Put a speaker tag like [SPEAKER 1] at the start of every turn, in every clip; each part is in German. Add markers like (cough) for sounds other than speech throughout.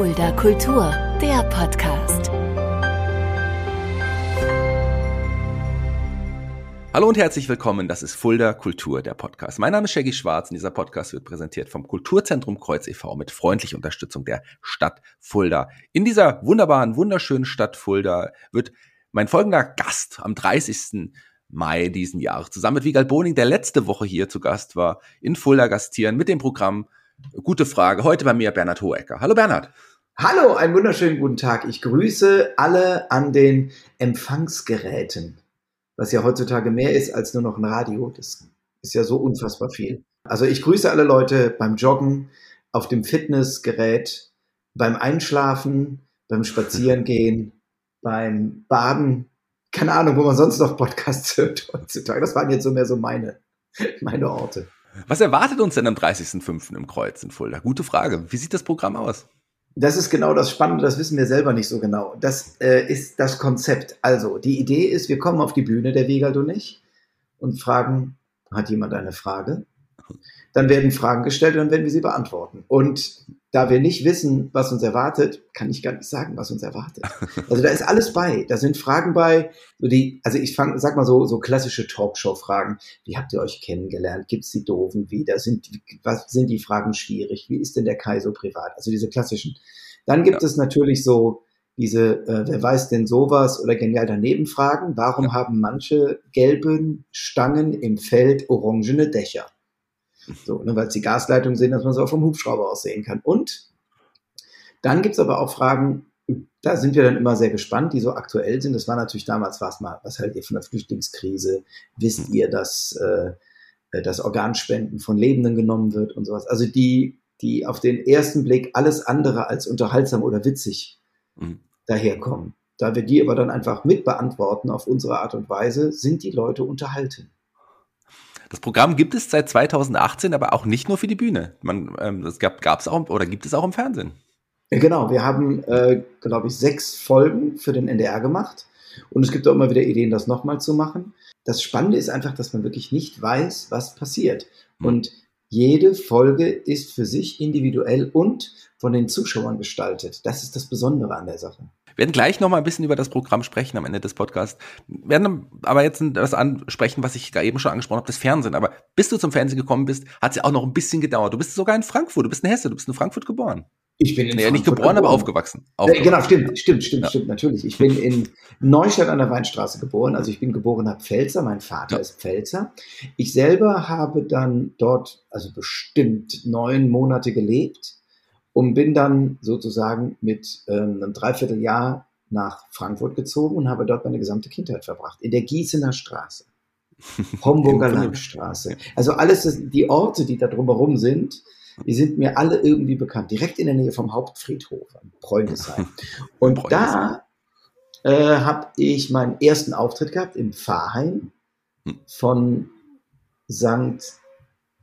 [SPEAKER 1] Fulda Kultur, der Podcast.
[SPEAKER 2] Hallo und herzlich willkommen, das ist Fulda Kultur, der Podcast. Mein Name ist Shaggy Schwarz und dieser Podcast wird präsentiert vom Kulturzentrum Kreuz e.V. mit freundlicher Unterstützung der Stadt Fulda. In dieser wunderbaren, wunderschönen Stadt Fulda wird mein folgender Gast am 30. Mai diesen Jahres zusammen mit Wiegald Boning, der letzte Woche hier zu Gast war, in Fulda gastieren mit dem Programm Gute Frage. Heute bei mir Bernhard Hohecker. Hallo Bernhard.
[SPEAKER 3] Hallo, einen wunderschönen guten Tag. Ich grüße alle an den Empfangsgeräten, was ja heutzutage mehr ist als nur noch ein Radio. Das ist ja so unfassbar viel. Also ich grüße alle Leute beim Joggen, auf dem Fitnessgerät, beim Einschlafen, beim Spazierengehen, (laughs) beim Baden. Keine Ahnung, wo man sonst noch Podcasts hört heutzutage. Das waren jetzt so mehr so meine, meine Orte.
[SPEAKER 2] Was erwartet uns denn am 30.05. im Kreuz in Fulda? Gute Frage. Wie sieht das Programm aus?
[SPEAKER 3] Das ist genau das Spannende, das wissen wir selber nicht so genau. Das äh, ist das Konzept. Also, die Idee ist, wir kommen auf die Bühne, der Wiegald und ich, und fragen, hat jemand eine Frage? Dann werden Fragen gestellt und dann werden wir sie beantworten. Und da wir nicht wissen, was uns erwartet, kann ich gar nicht sagen, was uns erwartet. (laughs) Also da ist alles bei. Da sind Fragen bei, so die, also ich fang, sag mal so, so klassische Talkshow-Fragen. Wie habt ihr euch kennengelernt? Gibt's die Doofen wieder? Sind, was sind die Fragen schwierig? Wie ist denn der Kai so privat? Also diese klassischen. Dann gibt ja. es natürlich so diese, äh, wer weiß denn sowas oder genial daneben Fragen. Warum ja. haben manche gelben Stangen im Feld orangene Dächer? So, ne, weil es die Gasleitung sehen, dass man so vom Hubschrauber aussehen kann. Und dann gibt es aber auch Fragen, da sind wir dann immer sehr gespannt, die so aktuell sind. Das war natürlich damals, was mal, was haltet ihr von der Flüchtlingskrise? Wisst ihr, dass äh, das Organspenden von Lebenden genommen wird und sowas? Also die, die auf den ersten Blick alles andere als unterhaltsam oder witzig mhm. daherkommen. Da wir die aber dann einfach mit beantworten auf unsere Art und Weise, sind die Leute unterhalten.
[SPEAKER 2] Das Programm gibt es seit 2018, aber auch nicht nur für die Bühne. Man, ähm, das gab es auch oder gibt es auch im Fernsehen.
[SPEAKER 3] Genau, wir haben, äh, glaube ich, sechs Folgen für den NDR gemacht. Und es gibt auch immer wieder Ideen, das nochmal zu machen. Das Spannende ist einfach, dass man wirklich nicht weiß, was passiert. Hm. Und jede Folge ist für sich individuell und von den Zuschauern gestaltet. Das ist das Besondere an der Sache.
[SPEAKER 2] Wir werden gleich noch mal ein bisschen über das Programm sprechen am Ende des Podcasts. Wir werden aber jetzt das ansprechen, was ich da eben schon angesprochen habe, das Fernsehen. Aber bis du zum Fernsehen gekommen bist, hat es ja auch noch ein bisschen gedauert. Du bist sogar in Frankfurt, du bist in Hesse, du bist in Frankfurt geboren.
[SPEAKER 3] Ich bin in
[SPEAKER 2] nee, Frankfurt nicht geboren, geboren, aber aufgewachsen.
[SPEAKER 3] aufgewachsen. Genau, stimmt, stimmt, stimmt, ja. stimmt, natürlich. Ich bin in Neustadt an der Weinstraße geboren. Also ich bin geborener Pfälzer, mein Vater ja. ist Pfälzer. Ich selber habe dann dort, also bestimmt neun Monate gelebt und bin dann sozusagen mit ähm, einem Dreivierteljahr nach Frankfurt gezogen und habe dort meine gesamte Kindheit verbracht. In der Gießener Straße, (laughs) Homburger Landstraße. Also alles, die Orte, die da drumherum sind, die sind mir alle irgendwie bekannt. Direkt in der Nähe vom Hauptfriedhof, Bräunesheim. (laughs) Und da äh, habe ich meinen ersten Auftritt gehabt im Pfarrheim hm. von St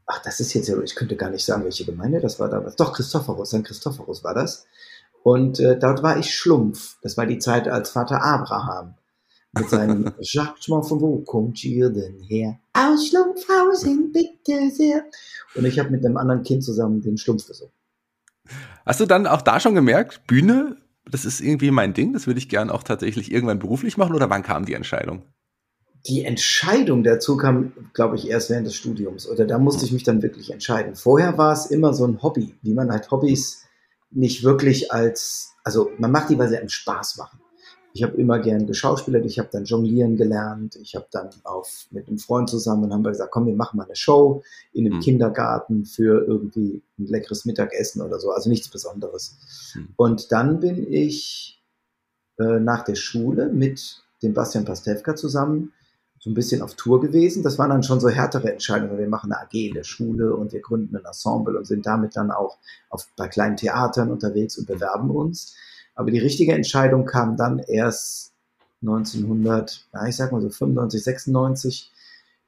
[SPEAKER 3] ach, das ist jetzt ja, ich könnte gar nicht sagen, welche Gemeinde das war damals. Doch, Christophorus, St. Christophorus war das. Und äh, dort war ich Schlumpf. Das war die Zeit als Vater Abraham. Mit seinem (laughs) Jacques, von wo kommt ihr denn her? Aus Schlumpfhausen, bitte sehr. Und ich habe mit einem anderen Kind zusammen den Schlumpf gesungen.
[SPEAKER 2] Hast du dann auch da schon gemerkt, Bühne, das ist irgendwie mein Ding, das würde ich gern auch tatsächlich irgendwann beruflich machen oder wann kam die Entscheidung?
[SPEAKER 3] Die Entscheidung dazu kam, glaube ich, erst während des Studiums. Oder da musste ich mich dann wirklich entscheiden. Vorher war es immer so ein Hobby, wie man halt Hobbys nicht wirklich als, also man macht die, weil sie einem Spaß machen. Ich habe immer gern geschauspielert, ich habe dann jonglieren gelernt, ich habe dann auf, mit einem Freund zusammen haben wir gesagt, komm, wir machen mal eine Show in einem mhm. Kindergarten für irgendwie ein leckeres Mittagessen oder so, also nichts Besonderes. Mhm. Und dann bin ich äh, nach der Schule mit dem Bastian Pastewka zusammen so ein bisschen auf Tour gewesen. Das waren dann schon so härtere Entscheidungen. Wir machen eine AG in der Schule und wir gründen ein Ensemble und sind damit dann auch auf, bei kleinen Theatern unterwegs und bewerben uns. Aber die richtige Entscheidung kam dann erst 1900, ja, ich sag mal so 95, 96.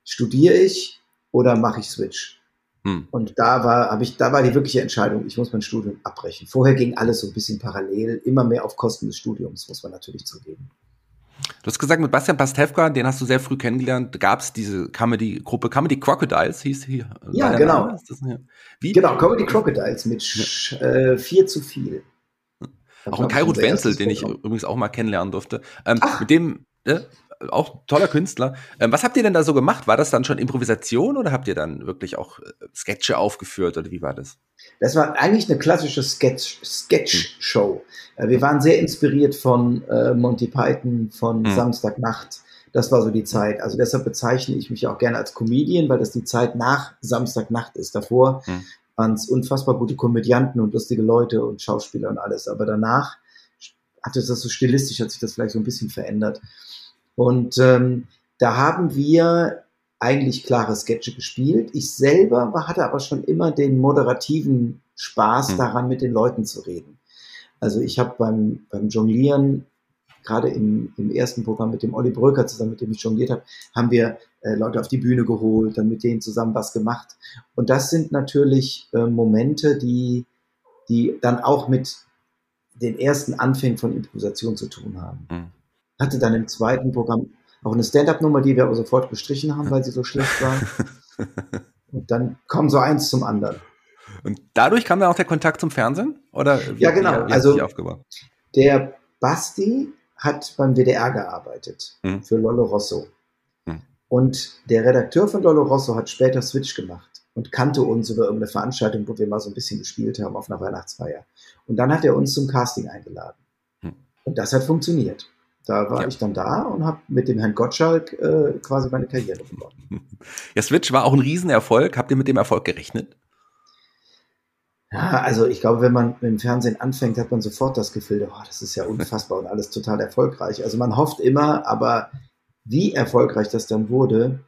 [SPEAKER 3] Studiere ich oder mache ich Switch? Hm. Und da war, habe ich, da war die wirkliche Entscheidung, ich muss mein Studium abbrechen. Vorher ging alles so ein bisschen parallel, immer mehr auf Kosten des Studiums, muss man natürlich zugeben.
[SPEAKER 2] Du hast gesagt, mit Bastian Pastewka, den hast du sehr früh kennengelernt, gab es diese Comedy-Gruppe, Comedy Crocodiles hieß hier.
[SPEAKER 3] Ja, genau. Genau, Comedy Crocodiles mit ja. äh, 4 zu viel.
[SPEAKER 2] Auch ein Kairut Wenzel, den ich übrigens auch mal kennenlernen durfte. Ähm, mit dem, äh, auch toller Künstler. Ähm, was habt ihr denn da so gemacht? War das dann schon Improvisation oder habt ihr dann wirklich auch äh, Sketche aufgeführt oder wie war das?
[SPEAKER 3] Das war eigentlich eine klassische Sketch, Sketch-Show. Hm. Wir waren sehr inspiriert von äh, Monty Python, von hm. Samstagnacht. Das war so die Zeit. Also deshalb bezeichne ich mich auch gerne als Comedian, weil das die Zeit nach Samstagnacht ist. Davor hm. waren es unfassbar gute Komödianten und lustige Leute und Schauspieler und alles. Aber danach hatte das so stilistisch, hat sich das vielleicht so ein bisschen verändert. Und ähm, da haben wir eigentlich klare Sketche gespielt. Ich selber hatte aber schon immer den moderativen Spaß hm. daran, mit den Leuten zu reden. Also ich habe beim, beim Jonglieren, gerade im, im ersten Programm mit dem Olli Bröker zusammen, mit dem ich jongliert habe, haben wir äh, Leute auf die Bühne geholt, dann mit denen zusammen was gemacht. Und das sind natürlich äh, Momente, die, die dann auch mit den ersten Anfängen von Improvisation zu tun haben. Mhm hatte dann im zweiten Programm auch eine Stand-up-Nummer, die wir aber sofort gestrichen haben, weil sie so schlecht war. (laughs) Und dann kam so eins zum anderen.
[SPEAKER 2] Und dadurch kam dann auch der Kontakt zum Fernsehen? Oder
[SPEAKER 3] wie, ja, genau. Wie, wie also der Basti hat beim WDR gearbeitet hm. für Lollo Rosso. Hm. Und der Redakteur von Lollo Rosso hat später Switch gemacht und kannte uns über irgendeine Veranstaltung, wo wir mal so ein bisschen gespielt haben auf einer Weihnachtsfeier. Und dann hat er uns zum Casting eingeladen. Hm. Und das hat funktioniert. Da war ja. ich dann da und habe mit dem Herrn Gottschalk äh, quasi meine Karriere begonnen. (laughs)
[SPEAKER 2] Ja, Switch war auch ein Riesenerfolg. Habt ihr mit dem Erfolg gerechnet?
[SPEAKER 3] Ja, also ich glaube, wenn man mit dem Fernsehen anfängt, hat man sofort das Gefühl, oh, das ist ja (laughs) unfassbar und alles total erfolgreich. Also man hofft immer, aber wie erfolgreich das dann wurde,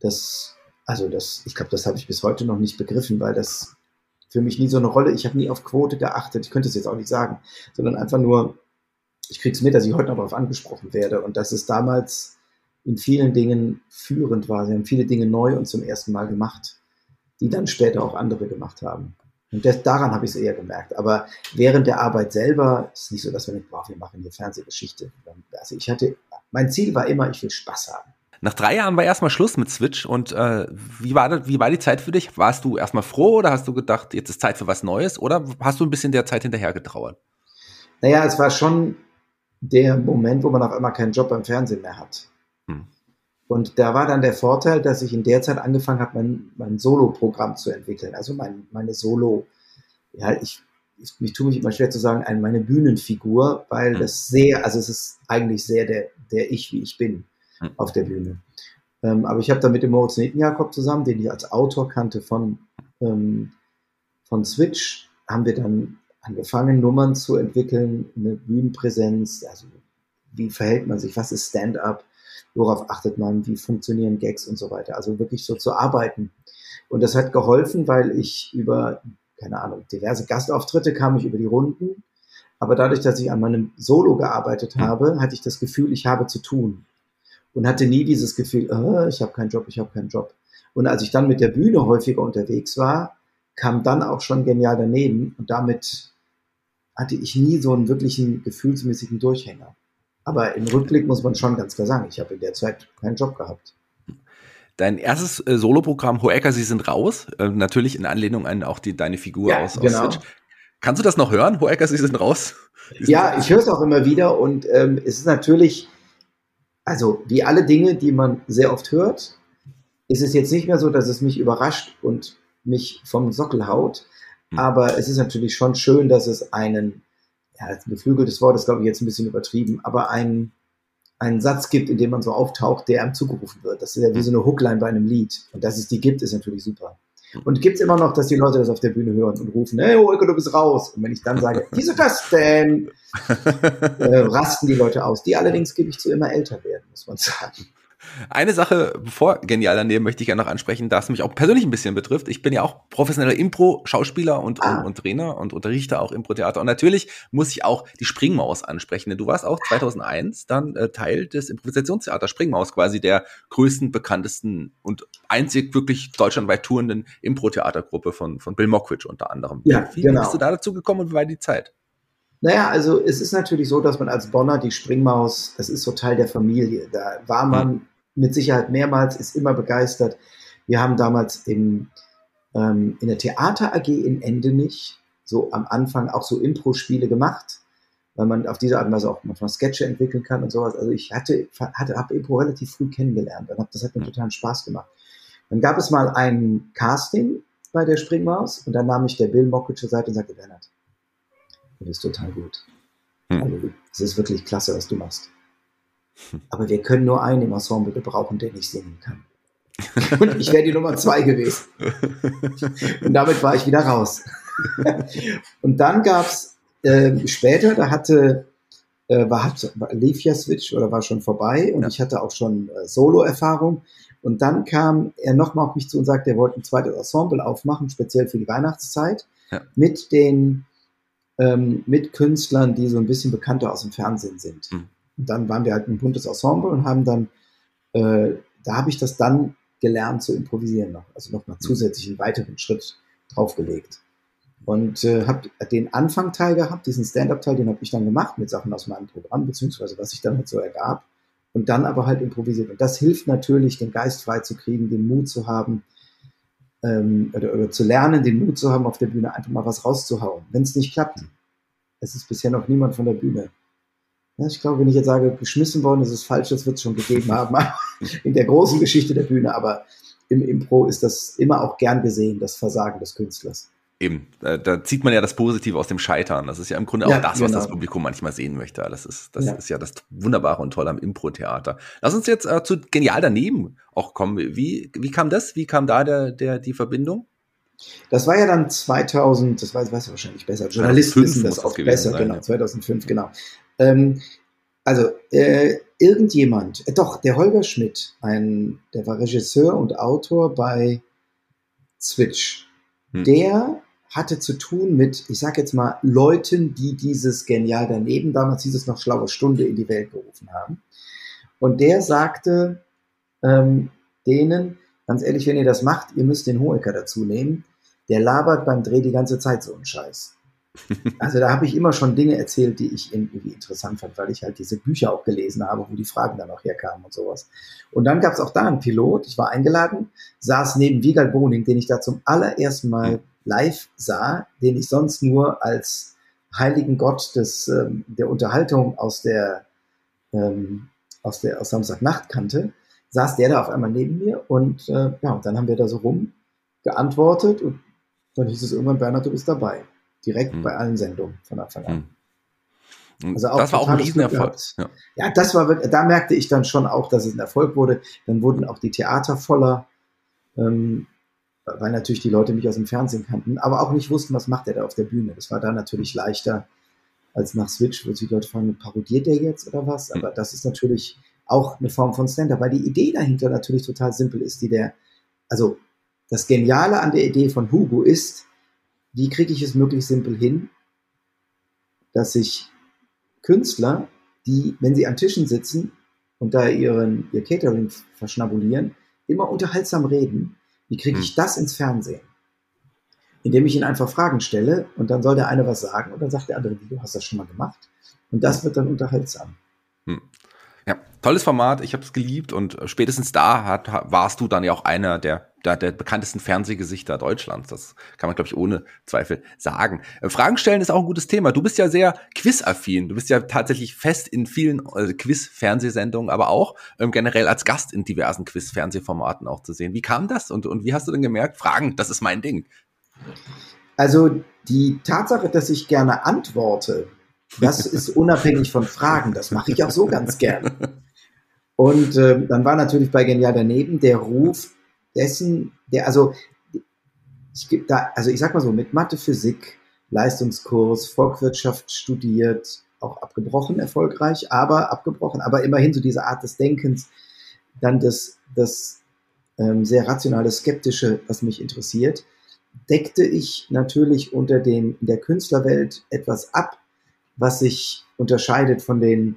[SPEAKER 3] das, also das, ich glaube, das habe ich bis heute noch nicht begriffen, weil das für mich nie so eine Rolle, ich habe nie auf Quote geachtet, ich könnte es jetzt auch nicht sagen, sondern einfach nur, ich kriege es mit, dass ich heute noch darauf angesprochen werde und dass es damals in vielen Dingen führend war. Sie haben viele Dinge neu und zum ersten Mal gemacht, die dann später auch andere gemacht haben. Und das, daran habe ich es eher gemerkt. Aber während der Arbeit selber ist es nicht so, dass wir nicht, boah, wir machen hier Fernsehgeschichte. Also ich hatte, mein Ziel war immer, ich will Spaß haben.
[SPEAKER 2] Nach drei Jahren war erstmal Schluss mit Switch und äh, wie, war das, wie war die Zeit für dich? Warst du erstmal froh oder hast du gedacht, jetzt ist Zeit für was Neues oder hast du ein bisschen der Zeit hinterher getrauert?
[SPEAKER 3] Naja, es war schon der Moment, wo man auf einmal keinen Job beim Fernsehen mehr hat. Hm. Und da war dann der Vorteil, dass ich in der Zeit angefangen habe, mein, mein Solo-Programm zu entwickeln. Also mein, meine Solo, ja, ich, ich, mich tue mich immer schwer zu sagen, eine, meine Bühnenfigur, weil hm. das sehr, also es ist eigentlich sehr der, der Ich, wie ich bin hm. auf der Bühne. Ähm, aber ich habe dann mit dem Moritz Jakob zusammen, den ich als Autor kannte von, ähm, von Switch, haben wir dann angefangen, Nummern zu entwickeln, eine Bühnenpräsenz, also wie verhält man sich, was ist Stand-up, worauf achtet man, wie funktionieren Gags und so weiter. Also wirklich so zu arbeiten. Und das hat geholfen, weil ich über, keine Ahnung, diverse Gastauftritte kam ich über die Runden. Aber dadurch, dass ich an meinem Solo gearbeitet habe, hatte ich das Gefühl, ich habe zu tun. Und hatte nie dieses Gefühl, oh, ich habe keinen Job, ich habe keinen Job. Und als ich dann mit der Bühne häufiger unterwegs war, kam dann auch schon genial daneben und damit hatte ich nie so einen wirklichen gefühlsmäßigen Durchhänger. Aber im Rückblick muss man schon ganz klar sagen, ich habe in der Zeit keinen Job gehabt.
[SPEAKER 2] Dein erstes äh, Soloprogramm Hoeker, Sie sind raus, äh, natürlich in Anlehnung an auch die, deine Figur ja, aus, genau. Switch. Kannst du das noch hören? Hoeker, Sie sind raus?
[SPEAKER 3] Sie ja, raus. ich höre es auch immer wieder und ähm, es ist natürlich, also wie alle Dinge, die man sehr oft hört, ist es jetzt nicht mehr so, dass es mich überrascht und mich vom Sockel haut, hm. Aber es ist natürlich schon schön, dass es einen, ja, ein geflügeltes Wort ist, glaube ich, jetzt ein bisschen übertrieben, aber einen, einen Satz gibt, in dem man so auftaucht, der einem zugerufen wird. Das ist ja wie hm. so eine Hookline bei einem Lied. Und dass es die gibt, ist natürlich super. Hm. Und gibt es immer noch, dass die Leute das auf der Bühne hören und rufen, hey Holger, du bist raus. Und wenn ich dann sage, (laughs) wieso das denn? (laughs) äh, rasten die Leute aus. Die allerdings gebe ich zu immer älter werden, muss man sagen.
[SPEAKER 2] Eine Sache, bevor genial daneben, möchte ich ja noch ansprechen, da es mich auch persönlich ein bisschen betrifft. Ich bin ja auch professioneller Impro-Schauspieler und, ah. und, und, Trainer und unterrichte auch Impro-Theater. Und natürlich muss ich auch die Springmaus ansprechen. Denn du warst auch 2001 dann äh, Teil des Improvisationstheaters Springmaus, quasi der größten, bekanntesten und einzig wirklich deutschlandweit tourenden Impro-Theatergruppe von, von Bill Mockridge unter anderem.
[SPEAKER 3] Ja,
[SPEAKER 2] wie
[SPEAKER 3] genau.
[SPEAKER 2] bist du da dazu gekommen und wie war die Zeit?
[SPEAKER 3] Naja, also es ist natürlich so, dass man als Bonner die Springmaus, das ist so Teil der Familie. Da war man hm mit Sicherheit mehrmals, ist immer begeistert. Wir haben damals im, ähm, in der Theater AG in Endenich so am Anfang auch so Impro-Spiele gemacht, weil man auf diese Art und Weise auch manchmal Sketche entwickeln kann und sowas. Also ich hatte, hatte habe Impro relativ früh kennengelernt und hab, das hat mir totalen Spaß gemacht. Dann gab es mal ein Casting bei der Springmaus und dann nahm ich der Bill Mockridge zur Seite und sagte, Bernhard, du bist total gut. Hm. Also, es ist wirklich klasse, was du machst. (laughs) Aber wir können nur einen im Ensemble gebrauchen, der nicht singen kann. Und ich wäre die Nummer zwei gewesen. Und damit war ich wieder raus. (laughs) Und dann gab's äh, später, da hatte, äh, war, hat, lief ja Switch oder war schon vorbei und ja. ich hatte auch schon äh, Solo-Erfahrung. Und dann kam er nochmal auf mich zu und sagte, er wollte ein zweites Ensemble aufmachen, speziell für die Weihnachtszeit, ja. mit den ähm, mit Künstlern, die so ein bisschen bekannter aus dem Fernsehen sind. Mhm. Und dann waren wir halt ein buntes Ensemble und haben dann, äh, da habe ich das dann gelernt zu improvisieren noch, also nochmal mhm. zusätzlich einen weiteren Schritt draufgelegt. Und äh, habe den Anfangteil gehabt, diesen Stand-up-Teil, den habe ich dann gemacht mit Sachen aus meinem Programm, beziehungsweise was sich dann halt so ergab. Und dann aber halt improvisiert. Und das hilft natürlich, den Geist frei zu kriegen, den Mut zu haben, ähm, oder, oder zu lernen, den Mut zu haben, auf der Bühne einfach mal was rauszuhauen. Wenn es nicht klappt, es ist bisher noch niemand von der Bühne. Ja, ich glaube, wenn ich jetzt sage, geschmissen worden ist es falsch, das wird es schon gegeben (laughs) haben (laughs) in der großen Geschichte der Bühne, aber im Impro ist das immer auch gern gesehen, das Versagen des Künstlers.
[SPEAKER 2] Eben, da, da, zieht man ja das Positive aus dem Scheitern. Das ist ja im Grunde ja, auch das, was genau. das Publikum manchmal sehen möchte. Das ist, das ja. ist ja das Wunderbare und Tolle am Impro-Theater. Lass uns jetzt äh, zu Genial daneben auch kommen. Wie, wie kam das? Wie kam da der, der, die Verbindung?
[SPEAKER 3] Das war ja dann 2000, das weiß, weiß wahrscheinlich besser. Journalisten wissen das auch besser, sein, genau, ja. 2005, genau. Ähm, also, äh, irgendjemand, äh, doch, der Holger Schmidt, ein, der war Regisseur und Autor bei Switch. Hm. Der hatte zu tun mit, ich sag jetzt mal, Leuten, die dieses Genial daneben, damals hieß es noch Schlaue Stunde, in die Welt gerufen haben. Und der sagte ähm, denen, ganz ehrlich, wenn ihr das macht, ihr müsst den Hoeker dazu nehmen. Der labert beim Dreh die ganze Zeit so einen Scheiß. Also da habe ich immer schon Dinge erzählt, die ich irgendwie interessant fand, weil ich halt diese Bücher auch gelesen habe, wo die Fragen dann auch herkamen und sowas. Und dann gab es auch da einen Pilot, ich war eingeladen, saß neben Wiegald Boning, den ich da zum allerersten Mal live sah, den ich sonst nur als heiligen Gott des, ähm, der Unterhaltung aus der, ähm, aus der aus Samstagnacht kannte, saß der da auf einmal neben mir und äh, ja, und dann haben wir da so rum geantwortet und dann hieß es irgendwann, Bernhard, du bist dabei. Direkt hm. bei allen Sendungen von Anfang an.
[SPEAKER 2] Hm. Also auch das war auch ein Riesenerfolg.
[SPEAKER 3] Ja. ja, das war wirklich, da merkte ich dann schon auch, dass es ein Erfolg wurde. Dann wurden auch die Theater voller. Ähm, weil natürlich die Leute mich aus dem Fernsehen kannten, aber auch nicht wussten, was macht er da auf der Bühne. Das war da natürlich leichter als nach Switch, wo sich die Leute fragen, parodiert der jetzt oder was? Aber das ist natürlich auch eine Form von Stand-up, weil die Idee dahinter natürlich total simpel ist, die der, also das Geniale an der Idee von Hugo ist, wie kriege ich es möglichst simpel hin, dass sich Künstler, die, wenn sie an Tischen sitzen und da ihren, ihr Catering verschnabulieren, immer unterhaltsam reden, wie kriege ich hm. das ins Fernsehen? Indem ich ihn einfach Fragen stelle und dann soll der eine was sagen und dann sagt der andere, du hast das schon mal gemacht. Und das wird dann unterhaltsam.
[SPEAKER 2] Tolles Format, ich habe es geliebt und spätestens da hat, warst du dann ja auch einer der der, der bekanntesten Fernsehgesichter Deutschlands. Das kann man, glaube ich, ohne Zweifel sagen. Äh, Fragen stellen ist auch ein gutes Thema. Du bist ja sehr quizaffin. Du bist ja tatsächlich fest in vielen äh, Quiz-Fernsehsendungen, aber auch ähm, generell als Gast in diversen Quiz-Fernsehformaten auch zu sehen. Wie kam das und, und wie hast du denn gemerkt, Fragen, das ist mein Ding?
[SPEAKER 3] Also die Tatsache, dass ich gerne antworte, das ist unabhängig von Fragen. Das mache ich auch so ganz gern. (laughs) Und äh, dann war natürlich bei Genial daneben der Ruf, dessen, der, also, ich gebe da, also ich sag mal so, mit Mathe, Physik, Leistungskurs, Volkswirtschaft studiert, auch abgebrochen erfolgreich, aber abgebrochen, aber immerhin so diese Art des Denkens, dann das, das ähm, sehr rationale, skeptische, was mich interessiert, deckte ich natürlich unter dem, in der Künstlerwelt etwas ab, was sich unterscheidet von den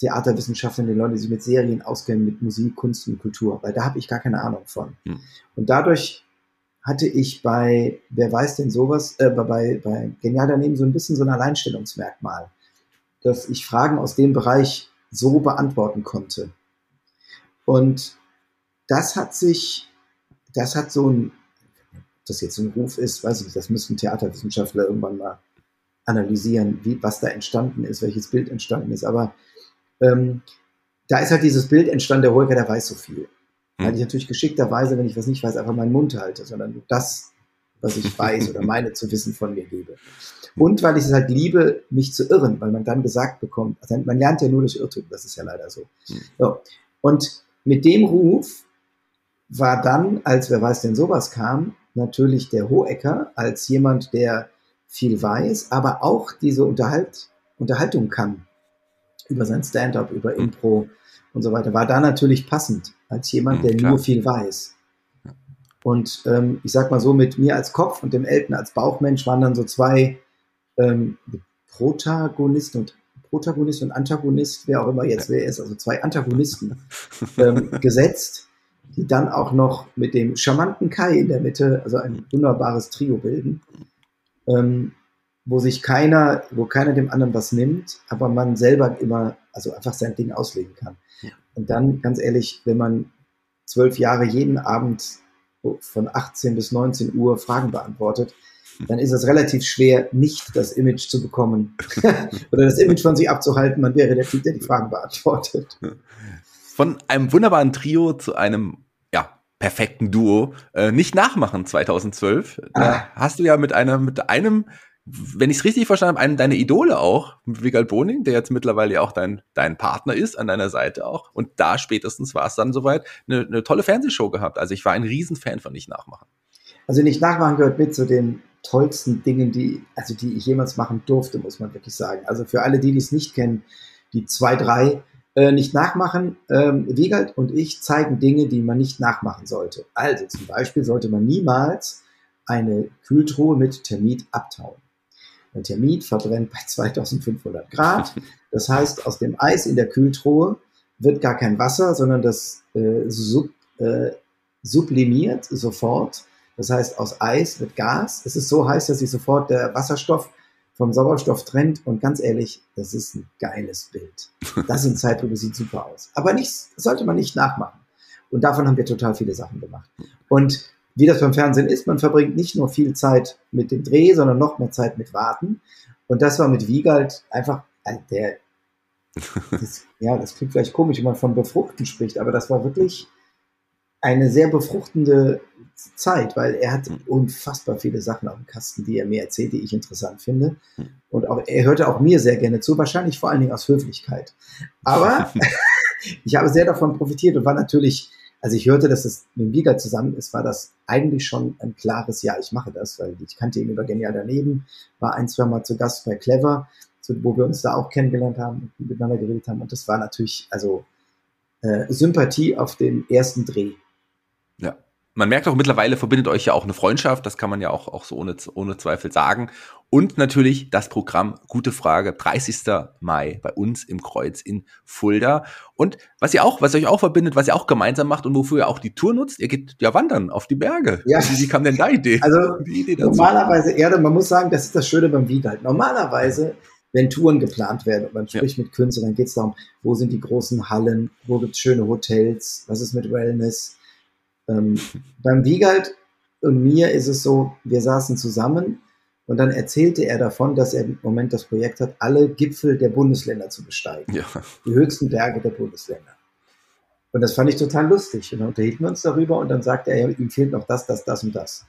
[SPEAKER 3] Theaterwissenschaftlern, den Leuten, die sich mit Serien auskennen, mit Musik, Kunst und Kultur, weil da habe ich gar keine Ahnung von. Hm. Und dadurch hatte ich bei, wer weiß denn sowas, äh, bei, bei Genial daneben so ein bisschen so ein Alleinstellungsmerkmal, dass ich Fragen aus dem Bereich so beantworten konnte. Und das hat sich, das hat so ein, das jetzt ein Ruf ist, weiß ich nicht, das müssten Theaterwissenschaftler irgendwann mal analysieren, wie, was da entstanden ist, welches Bild entstanden ist. Aber ähm, da ist halt dieses Bild entstanden, der Holger, der weiß so viel. Hm. Weil ich natürlich geschickterweise, wenn ich was nicht weiß, einfach meinen Mund halte, sondern nur das, was ich (laughs) weiß oder meine zu wissen von mir gebe. Und weil ich es halt liebe, mich zu irren, weil man dann gesagt bekommt, also man lernt ja nur durch Irrtum, das ist ja leider so. Hm. so. Und mit dem Ruf war dann, als wer weiß denn sowas kam, natürlich der Hohecker als jemand, der viel weiß, aber auch diese Unterhalt, Unterhaltung kann über sein Stand-up, über hm. Impro und so weiter, war da natürlich passend als jemand, der Klar. nur viel weiß. Und ähm, ich sag mal so, mit mir als Kopf und dem Elton als Bauchmensch waren dann so zwei ähm, Protagonist und Protagonist und Antagonist, wer auch immer jetzt wer ist, also zwei Antagonisten (laughs) ähm, gesetzt, die dann auch noch mit dem charmanten Kai in der Mitte, also ein wunderbares Trio bilden, ähm, wo sich keiner, wo keiner dem anderen was nimmt, aber man selber immer, also einfach sein Ding auslegen kann. Und dann, ganz ehrlich, wenn man zwölf Jahre jeden Abend von 18 bis 19 Uhr Fragen beantwortet, dann ist es relativ schwer, nicht das Image zu bekommen (laughs) oder das Image von sich abzuhalten. Man wäre der Typ, der die Fragen beantwortet.
[SPEAKER 2] Von einem wunderbaren Trio zu einem ja, perfekten Duo äh, nicht nachmachen 2012. Da ah. hast du ja mit einer mit einem wenn ich es richtig verstanden habe, einen deiner Idole auch, Vigal Boning, der jetzt mittlerweile ja auch dein, dein Partner ist, an deiner Seite auch. Und da spätestens war es dann soweit, eine, eine tolle Fernsehshow gehabt. Also ich war ein Riesenfan von Nicht Nachmachen.
[SPEAKER 3] Also Nicht Nachmachen gehört mit zu den tollsten Dingen, die, also die ich jemals machen durfte, muss man wirklich sagen. Also für alle, die es nicht kennen, die zwei, drei äh, nicht nachmachen. Ähm, Wiegald und ich zeigen Dinge, die man nicht nachmachen sollte. Also zum Beispiel sollte man niemals eine Kühltruhe mit Termit abtauen. Ein Termit verbrennt bei 2500 Grad. Das heißt, aus dem Eis in der Kühltruhe wird gar kein Wasser, sondern das äh, sub, äh, sublimiert sofort das heißt, aus Eis wird Gas. Es ist so heiß, dass sich sofort der Wasserstoff vom Sauerstoff trennt. Und ganz ehrlich, das ist ein geiles Bild. Das in Zeitlupe sieht super aus. Aber nichts sollte man nicht nachmachen. Und davon haben wir total viele Sachen gemacht. Und wie das beim Fernsehen ist, man verbringt nicht nur viel Zeit mit dem Dreh, sondern noch mehr Zeit mit Warten. Und das war mit Wiegald einfach äh, der, (laughs) das, ja, das klingt vielleicht komisch, wenn man von Befruchten spricht, aber das war wirklich eine sehr befruchtende Zeit, weil er hat hm. unfassbar viele Sachen auf dem Kasten, die er mir erzählt, die ich interessant finde. Hm. Und auch, er hörte auch mir sehr gerne zu, wahrscheinlich vor allen Dingen aus Höflichkeit. Aber (laughs) (laughs) ich habe sehr davon profitiert und war natürlich, also ich hörte, dass es mit Liga zusammen ist, war das eigentlich schon ein klares Ja, ich mache das, weil ich kannte ihn über Genial daneben, war ein, zwei Mal zu Gast bei Clever, wo wir uns da auch kennengelernt haben und miteinander geredet haben. Und das war natürlich, also äh, Sympathie auf dem ersten Dreh.
[SPEAKER 2] Man merkt auch mittlerweile verbindet euch ja auch eine Freundschaft, das kann man ja auch, auch so ohne, ohne Zweifel sagen. Und natürlich das Programm, gute Frage, 30. Mai bei uns im Kreuz in Fulda. Und was ihr auch, was euch auch verbindet, was ihr auch gemeinsam macht und wofür ihr auch die Tour nutzt, ihr geht ja wandern auf die Berge.
[SPEAKER 3] Ja. Wie, wie kam denn da Idee? Also (laughs) die Idee dazu? normalerweise, Erde, man muss sagen, das ist das Schöne beim Wiedalt. Normalerweise wenn Touren geplant werden und man spricht ja. mit Künstlern, dann geht es darum, wo sind die großen Hallen, wo gibt es schöne Hotels, was ist mit Wellness, ähm, beim Wiegald und mir ist es so, wir saßen zusammen und dann erzählte er davon, dass er im Moment das Projekt hat, alle Gipfel der Bundesländer zu besteigen. Ja. Die höchsten Berge der Bundesländer. Und das fand ich total lustig. Und dann unterhielten wir uns darüber und dann sagte er, ihm fehlt noch das, das, das und das.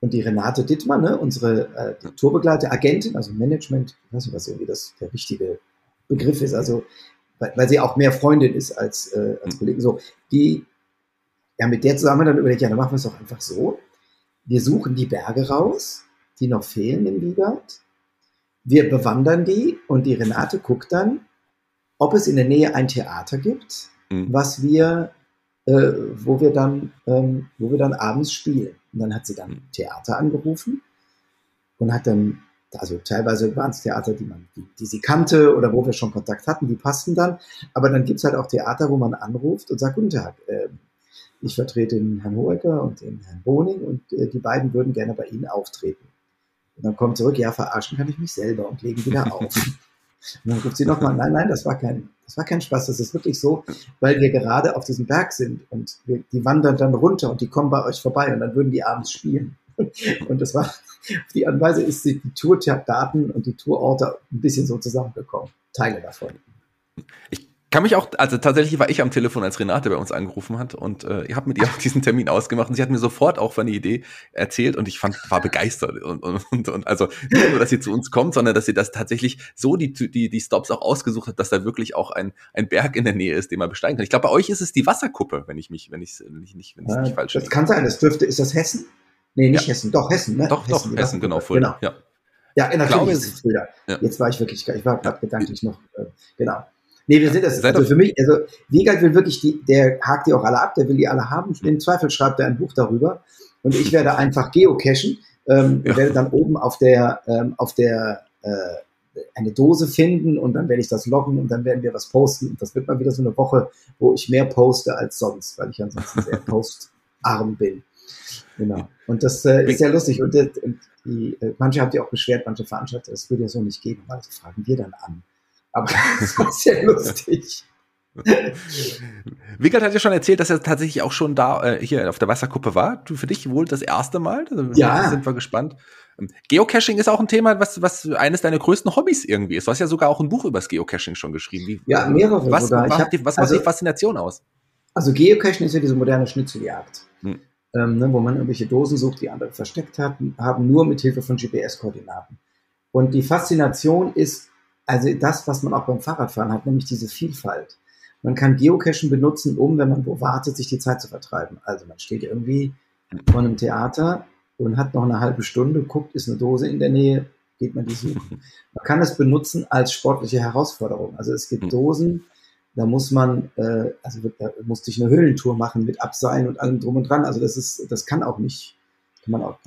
[SPEAKER 3] Und die Renate Dittmann, ne, unsere äh, Tourbegleiter, Agentin, also Management, ich weiß nicht, was irgendwie das der richtige Begriff ist, also weil, weil sie auch mehr Freundin ist als, äh, als mhm. Kollegen, so, die ja, mit der zusammen dann überlegt, ja, dann machen wir es doch einfach so. Wir suchen die Berge raus, die noch fehlen im Wiegald. Wir bewandern die und die Renate guckt dann, ob es in der Nähe ein Theater gibt, mhm. was wir, äh, wo wir dann, ähm, wo wir dann abends spielen. Und dann hat sie dann mhm. Theater angerufen und hat dann, also teilweise waren es Theater, die man, die, die, sie kannte oder wo wir schon Kontakt hatten, die passten dann. Aber dann gibt es halt auch Theater, wo man anruft und sagt, guten Tag, äh, ich vertrete den Herrn Hohecker und den Herrn Boning und äh, die beiden würden gerne bei Ihnen auftreten. Und dann kommt zurück, ja, verarschen kann ich mich selber und legen wieder auf. (laughs) und dann ruft sie nochmal, nein, nein, das war kein, das war kein Spaß, das ist wirklich so, weil wir gerade auf diesem Berg sind und wir, die wandern dann runter und die kommen bei euch vorbei und dann würden die abends spielen. (laughs) Und das war, auf die Art und Weise ist die Tourdaten und die Tourorte ein bisschen so zusammengekommen. Teile davon.
[SPEAKER 2] Ich kann mich auch, also tatsächlich war ich am Telefon, als Renate bei uns angerufen hat und äh, ich habe mit ihr auch diesen Termin ausgemacht und sie hat mir sofort auch von der Idee erzählt und ich fand, war begeistert und, und, und, und also nicht nur, dass sie zu uns kommt, sondern dass sie das tatsächlich so die, die, die Stops auch ausgesucht hat, dass da wirklich auch ein, ein Berg in der Nähe ist, den man besteigen kann. Ich glaube, bei euch ist es die Wasserkuppe, wenn ich mich, wenn ich wenn ich nicht, wenn ich
[SPEAKER 3] Ja,
[SPEAKER 2] nicht falsch
[SPEAKER 3] das kann sein, das dürfte, ist das Hessen? Nee, nicht
[SPEAKER 2] Ja.
[SPEAKER 3] Hessen, doch Hessen, ne?
[SPEAKER 2] Doch, doch,
[SPEAKER 3] die
[SPEAKER 2] Essen,
[SPEAKER 3] Wasserkuppe.
[SPEAKER 2] genau, Fulda.
[SPEAKER 3] Genau.
[SPEAKER 2] Ja.
[SPEAKER 3] Ja, natürlich
[SPEAKER 2] glaube,
[SPEAKER 3] ist es Fulda.
[SPEAKER 2] ja.
[SPEAKER 3] Jetzt war ich wirklich, ich war gerade gedanklich noch, äh, genau. Nee, wir sind das,
[SPEAKER 2] Seid
[SPEAKER 3] also für mich, also Wiegald will wirklich die, der hakt die auch alle ab, der will die alle haben. Im Zweifel schreibt er ein Buch darüber und ich werde einfach geocachen, ähm,
[SPEAKER 2] Ja.
[SPEAKER 3] werde dann oben auf der, ähm, auf der, äh, eine Dose finden und dann werde ich das loggen und dann werden wir was posten. Und das wird mal wieder so eine Woche, wo ich mehr poste als sonst, weil ich ansonsten sehr (laughs) postarm bin. Genau. Und das äh, ist sehr lustig. Und, äh, und die, äh, manche haben die auch beschwert, manche Veranstalter, das würde ja so nicht gehen. Also fragen wir dann an. Aber (laughs) das war sehr lustig.
[SPEAKER 2] Wiegald hat ja schon erzählt, dass er tatsächlich auch schon da äh, hier auf der Wasserkuppe war. Du für dich wohl das erste Mal. Da
[SPEAKER 3] Ja.
[SPEAKER 2] sind wir gespannt. Ähm, Geocaching ist auch ein Thema, was, was eines deiner größten Hobbys irgendwie ist. Du hast ja sogar auch ein Buch über das Geocaching schon geschrieben. Wie,
[SPEAKER 3] Ja, mehrere
[SPEAKER 2] was,
[SPEAKER 3] sogar. Ich
[SPEAKER 2] Was,
[SPEAKER 3] hab-
[SPEAKER 2] macht die, was
[SPEAKER 3] also-
[SPEAKER 2] macht die Faszination aus?
[SPEAKER 3] Also Geocachen ist ja diese moderne Schnitzeljagd,
[SPEAKER 2] Hm.
[SPEAKER 3] ähm, ne, wo man irgendwelche Dosen sucht, die andere versteckt hat, haben, nur mit Hilfe von GPS-Koordinaten. Und die Faszination ist also das, was man auch beim Fahrradfahren hat, nämlich diese Vielfalt. Man kann Geocachen benutzen, um, wenn man wo wartet, sich die Zeit zu vertreiben. Also man steht irgendwie vor einem Theater und hat noch eine halbe Stunde, guckt, ist eine Dose in der Nähe, geht man die suchen. Man kann es benutzen als sportliche Herausforderung. Also es gibt
[SPEAKER 2] Mhm.
[SPEAKER 3] Dosen, da muss man, äh, also da musste ich eine Höhlentour machen mit Abseilen und allem drum und dran. Also das ist, das kann auch nicht, kann man auch,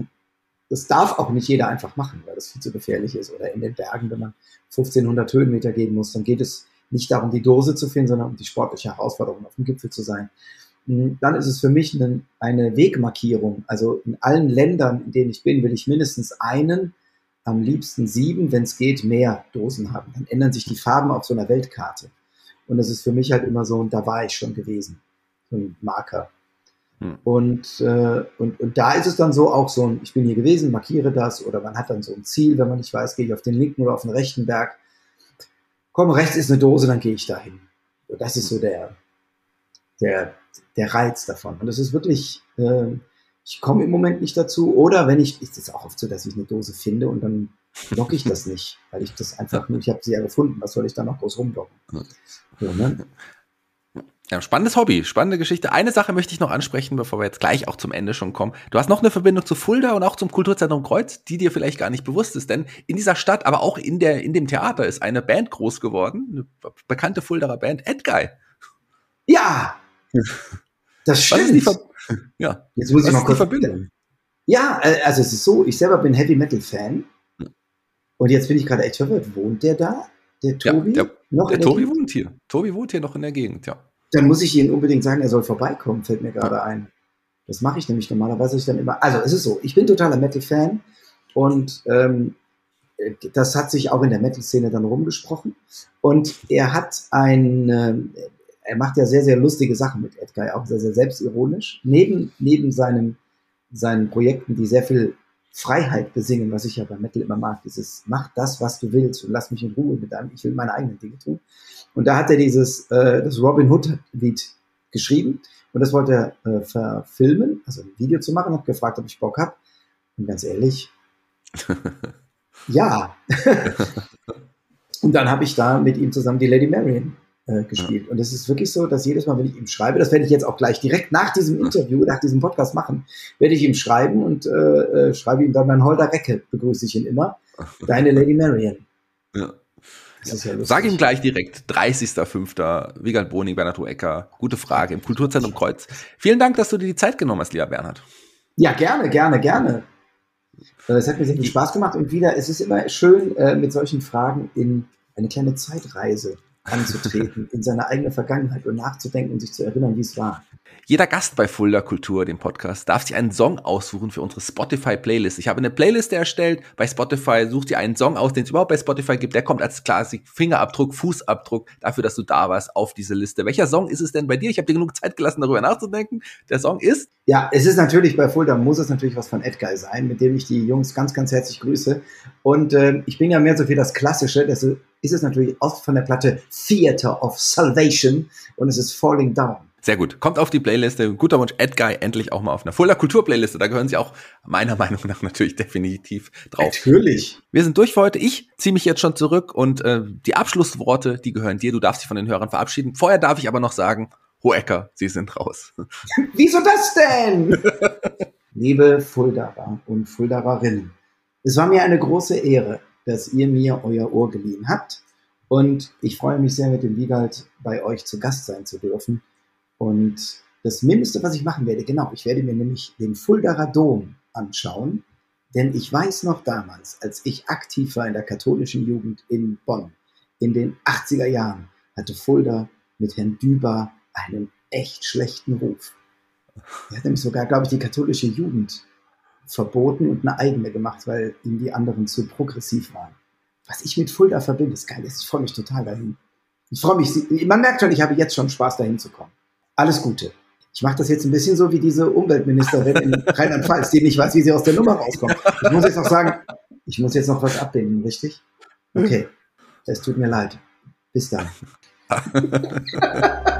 [SPEAKER 3] das darf auch nicht jeder einfach machen, weil das viel zu gefährlich ist. Oder in den Bergen, wenn man 1500 Höhenmeter gehen muss, dann geht es nicht darum, die Dose zu finden, sondern um die sportliche Herausforderung, auf dem Gipfel zu sein. Mm, Dann ist es für mich eine, eine Wegmarkierung. Also in allen Ländern, in denen ich bin, will ich mindestens einen, am liebsten sieben, wenn es geht, mehr Dosen haben. Dann ändern sich die Farben auf so einer Weltkarte. Und das ist für mich halt immer so, und da war ich schon gewesen. So ein Marker.
[SPEAKER 2] Hm.
[SPEAKER 3] Und, äh, und, und da ist es dann so auch so ein, ich bin hier gewesen, markiere das, oder man hat dann so ein Ziel, wenn man nicht weiß, gehe ich auf den linken oder auf den rechten Berg. Komm, rechts ist eine Dose, dann gehe ich dahin. Und das ist so der, der, der Reiz davon. Und das ist wirklich, äh, ich komme im Moment nicht dazu. Oder wenn ich, ist es auch oft so, dass ich eine Dose finde und dann locke ich das nicht, weil ich das einfach nur, ich habe sie ja gefunden, was soll ich da noch groß rumlocken? So, ne?
[SPEAKER 2] Ja, spannendes Hobby, spannende Geschichte. Eine Sache möchte ich noch ansprechen, bevor wir jetzt gleich auch zum Ende schon kommen. Du hast noch eine Verbindung zu Fulda und auch zum Kulturzentrum Kreuz, die dir vielleicht gar nicht bewusst ist, denn in dieser Stadt, aber auch in der in dem Theater ist eine Band groß geworden, eine bekannte Fuldaer Band, Edguy.
[SPEAKER 3] Ja, das
[SPEAKER 2] Was ist die
[SPEAKER 3] stimmt. (laughs)
[SPEAKER 2] Ja,
[SPEAKER 3] Jetzt muss
[SPEAKER 2] was
[SPEAKER 3] ich mal kurz
[SPEAKER 2] Verbindung?
[SPEAKER 3] Ja, äh, also es ist so, ich selber bin Heavy Metal Fan.
[SPEAKER 2] Ja.
[SPEAKER 3] Und jetzt bin ich gerade echt verwirrt. Wohnt der da? Der
[SPEAKER 2] Ja,
[SPEAKER 3] Tobi?
[SPEAKER 2] der-
[SPEAKER 3] noch
[SPEAKER 2] Der
[SPEAKER 3] in
[SPEAKER 2] Tobi wohnt hier. Tobi wohnt hier noch in der Gegend, ja.
[SPEAKER 3] Dann muss ich Ihnen unbedingt sagen, er soll vorbeikommen, fällt mir gerade ein. Das mache ich nämlich normalerweise ich dann immer. Also es ist so, ich bin totaler Metal-Fan und ähm, äh, das hat sich auch in der Metal-Szene dann rumgesprochen. Und er hat ein, ähm, er macht ja sehr, sehr lustige Sachen mit Edguy, auch sehr, sehr selbstironisch. Neben, neben seinem, seinen Projekten, die sehr viel Freiheit besingen, was ich ja bei Metal immer mag, dieses mach das, was du willst und lass mich in Ruhe mit deinem, ich will meine eigenen Dinge tun. Und da hat er dieses, äh, das Robin Hood Lied geschrieben und das wollte er äh, verfilmen, also ein Video zu machen, hat gefragt, ob ich Bock hab. Und ganz ehrlich, (laughs) ja. (laughs) und dann habe ich da mit ihm zusammen die Lady Marian äh, gespielt. Und es ist wirklich so, dass jedes Mal, wenn ich ihm schreibe, das werde ich jetzt auch gleich direkt nach diesem Interview, nach diesem Podcast machen, werde ich ihm schreiben und äh, äh, schreibe ihm dann mein Holder Recke, begrüße ich ihn immer. (laughs) Deine Lady Marian.
[SPEAKER 2] ja.
[SPEAKER 3] Ja.
[SPEAKER 2] Sag ihm gleich direkt, 30.05. Wiegald Boning, Bernhard Ecker. Gute Frage im Kulturzentrum Kreuz. Vielen Dank, dass du dir die Zeit genommen hast, lieber Bernhard.
[SPEAKER 3] Ja, gerne, gerne, gerne. Äh, Es hat mir sehr viel Spaß gemacht und wieder, es ist immer schön, äh, mit solchen Fragen in eine kleine Zeitreise anzutreten, in seine eigene Vergangenheit und nachzudenken und sich zu erinnern, wie es war.
[SPEAKER 2] Jeder Gast bei Fulda Kultur, dem Podcast, darf sich einen Song aussuchen für unsere Spotify-Playlist. Ich habe eine Playliste erstellt bei Spotify. Such dir einen Song aus, den es überhaupt bei Spotify gibt. Der kommt als Klassik, Fingerabdruck, Fußabdruck dafür, dass du da warst auf diese Liste. Welcher Song ist es denn bei dir? Ich habe dir genug Zeit gelassen, darüber nachzudenken. Der Song ist?
[SPEAKER 3] Ja, es ist natürlich bei Fulda, muss es natürlich was von Edguy sein, mit dem ich die Jungs ganz, ganz herzlich grüße. Und äh, ich bin ja mehr so für das Klassische. Das ist es natürlich oft von der Platte Theater of Salvation und es ist Falling Down.
[SPEAKER 2] Sehr gut. Kommt auf die Playliste. Guter Wunsch, Edguy endlich auch mal auf einer Fuller Kultur-Playliste. Da gehören sie auch meiner (laughs) Meinung nach natürlich definitiv drauf.
[SPEAKER 3] Natürlich.
[SPEAKER 2] Wir sind durch für heute. Ich ziehe mich jetzt schon zurück und äh, die Abschlussworte, die gehören dir. Du darfst dich von den Hörern verabschieden. Vorher darf ich aber noch sagen, Hohecker, Sie sind raus. (laughs)
[SPEAKER 3] Wieso das denn? (laughs) Liebe Fuldaer und Fuldaerinnen, es war mir eine große Ehre, dass ihr mir euer Ohr geliehen habt. Und ich freue mich sehr, mit dem Wiegald bei euch zu Gast sein zu dürfen. Und das Mindeste, was ich machen werde, genau, ich werde mir nämlich den Fuldaer Dom anschauen, denn ich weiß noch damals, als ich aktiv war in der katholischen Jugend in Bonn, in den 80er Jahren, hatte Fulda mit Herrn Düber einen echt schlechten Ruf. Er hat nämlich sogar, glaube ich, die katholische Jugend verboten und eine eigene gemacht, weil ihm die anderen zu progressiv waren. Was ich mit Fulda verbinde, ist geil. Ich freue mich total dahin. Ich freue mich, man merkt schon, ich habe jetzt schon Spaß dahin zu kommen alles Gute. Ich mache das jetzt ein bisschen so wie diese Umweltministerin in Rheinland-Pfalz, die nicht weiß, wie sie aus der Nummer rauskommt. Ich muss jetzt noch sagen, ich muss jetzt noch was abbinden, richtig? Okay, es tut mir leid. Bis dann. (laughs)